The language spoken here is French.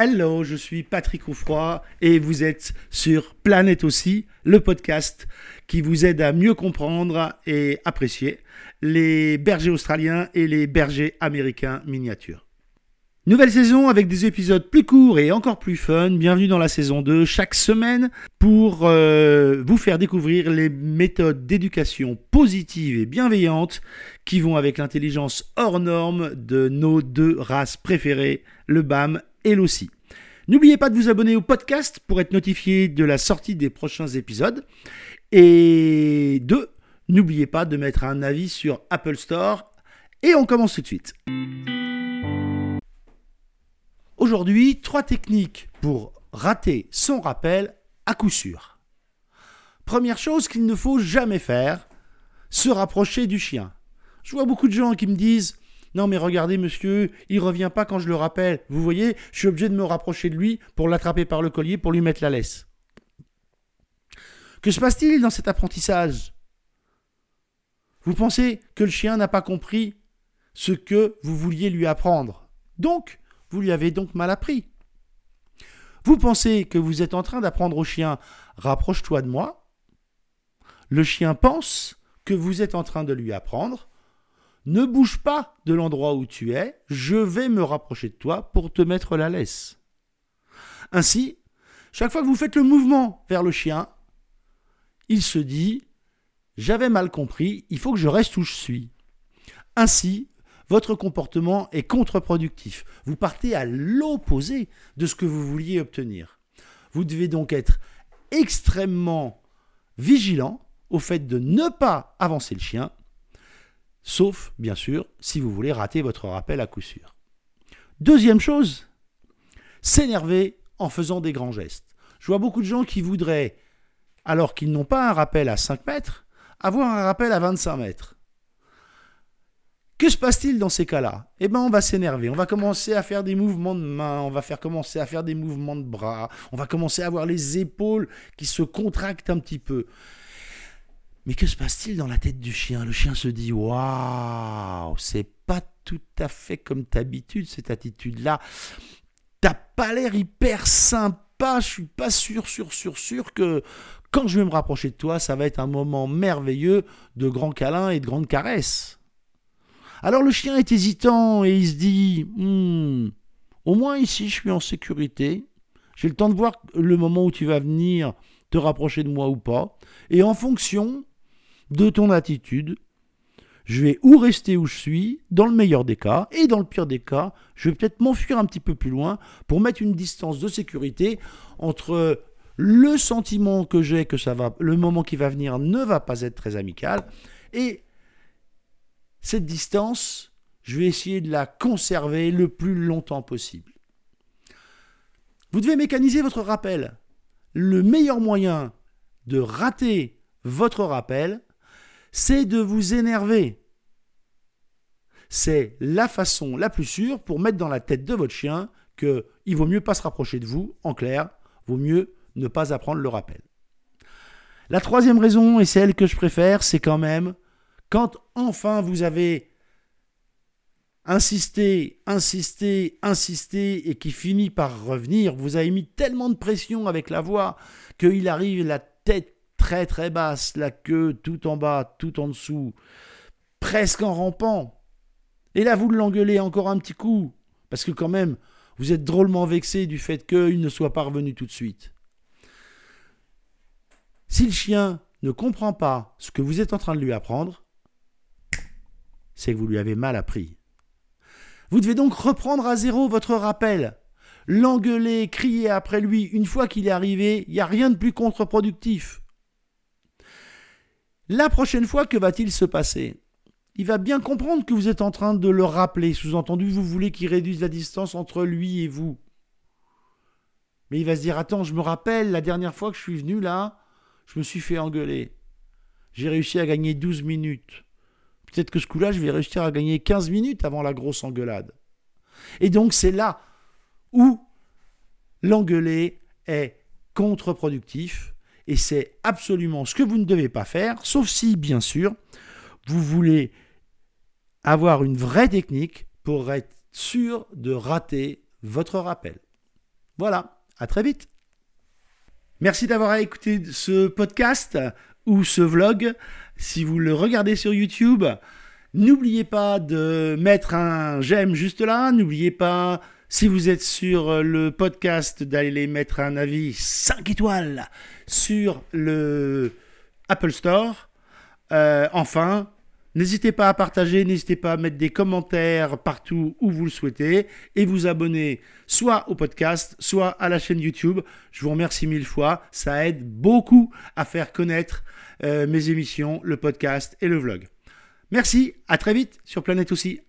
Hello, je suis Patrick Oufroy et vous êtes sur Planète aussi, le podcast qui vous aide à mieux comprendre et apprécier les bergers australiens et les bergers américains miniatures. Nouvelle saison avec des épisodes plus courts et encore plus fun. Bienvenue dans la saison 2 chaque semaine pour euh, vous faire découvrir les méthodes d'éducation positive et bienveillante qui vont avec l'intelligence hors norme de nos deux races préférées, le BAM l'OSI. N'oubliez pas de vous abonner au podcast pour être notifié de la sortie des prochains épisodes. Et deux, n'oubliez pas de mettre un avis sur Apple Store. Et on commence tout de suite. Aujourd'hui, trois techniques pour rater son rappel à coup sûr. Première chose qu'il ne faut jamais faire, se rapprocher du chien. Je vois beaucoup de gens qui me disent non mais regardez monsieur, il revient pas quand je le rappelle. Vous voyez, je suis obligé de me rapprocher de lui pour l'attraper par le collier pour lui mettre la laisse. Que se passe-t-il dans cet apprentissage? Vous pensez que le chien n'a pas compris ce que vous vouliez lui apprendre? Donc, vous lui avez donc mal appris. Vous pensez que vous êtes en train d'apprendre au chien rapproche-toi de moi? Le chien pense que vous êtes en train de lui apprendre ne bouge pas de l'endroit où tu es, je vais me rapprocher de toi pour te mettre la laisse. Ainsi, chaque fois que vous faites le mouvement vers le chien, il se dit J'avais mal compris, il faut que je reste où je suis. Ainsi, votre comportement est contre-productif. Vous partez à l'opposé de ce que vous vouliez obtenir. Vous devez donc être extrêmement vigilant au fait de ne pas avancer le chien Sauf, bien sûr, si vous voulez rater votre rappel à coup sûr. Deuxième chose, s'énerver en faisant des grands gestes. Je vois beaucoup de gens qui voudraient, alors qu'ils n'ont pas un rappel à 5 mètres, avoir un rappel à 25 mètres. Que se passe-t-il dans ces cas-là? Eh bien, on va s'énerver, on va commencer à faire des mouvements de main, on va faire commencer à faire des mouvements de bras, on va commencer à avoir les épaules qui se contractent un petit peu. Mais que se passe-t-il dans la tête du chien? Le chien se dit Waouh, c'est pas tout à fait comme d'habitude cette attitude-là. T'as pas l'air hyper sympa. Je suis pas sûr, sûr, sûr, sûr que quand je vais me rapprocher de toi, ça va être un moment merveilleux de grands câlins et de grandes caresses. Alors le chien est hésitant et il se dit hmm, Au moins ici, je suis en sécurité. J'ai le temps de voir le moment où tu vas venir te rapprocher de moi ou pas. Et en fonction de ton attitude. Je vais ou rester où je suis, dans le meilleur des cas, et dans le pire des cas, je vais peut-être m'enfuir un petit peu plus loin pour mettre une distance de sécurité entre le sentiment que j'ai que ça va, le moment qui va venir ne va pas être très amical, et cette distance, je vais essayer de la conserver le plus longtemps possible. Vous devez mécaniser votre rappel. Le meilleur moyen de rater votre rappel, c'est de vous énerver. C'est la façon la plus sûre pour mettre dans la tête de votre chien que il vaut mieux pas se rapprocher de vous, en clair, vaut mieux ne pas apprendre le rappel. La troisième raison, et celle que je préfère, c'est quand même quand enfin vous avez insisté, insisté, insisté, et qui finit par revenir, vous avez mis tellement de pression avec la voix qu'il arrive la tête très basse, la queue tout en bas, tout en dessous, presque en rampant. Et là, vous l'engueulez encore un petit coup, parce que quand même, vous êtes drôlement vexé du fait qu'il ne soit pas revenu tout de suite. Si le chien ne comprend pas ce que vous êtes en train de lui apprendre, c'est que vous lui avez mal appris. Vous devez donc reprendre à zéro votre rappel. L'engueuler, crier après lui, une fois qu'il est arrivé, il n'y a rien de plus contre-productif. La prochaine fois, que va-t-il se passer? Il va bien comprendre que vous êtes en train de le rappeler. Sous-entendu, vous voulez qu'il réduise la distance entre lui et vous. Mais il va se dire Attends, je me rappelle, la dernière fois que je suis venu là, je me suis fait engueuler. J'ai réussi à gagner 12 minutes. Peut-être que ce coup-là, je vais réussir à gagner 15 minutes avant la grosse engueulade. Et donc, c'est là où l'engueuler est contre-productif et c'est absolument ce que vous ne devez pas faire, sauf si, bien sûr, vous voulez avoir une vraie technique pour être sûr de rater votre rappel. Voilà, à très vite. Merci d'avoir écouté ce podcast ou ce vlog. Si vous le regardez sur YouTube, n'oubliez pas de mettre un j'aime juste là. N'oubliez pas, si vous êtes sur le podcast, d'aller mettre un avis 5 étoiles sur le Apple Store. Euh, enfin, N'hésitez pas à partager, n'hésitez pas à mettre des commentaires partout où vous le souhaitez et vous abonner soit au podcast, soit à la chaîne YouTube. Je vous remercie mille fois, ça aide beaucoup à faire connaître euh, mes émissions, le podcast et le vlog. Merci, à très vite sur Planète aussi.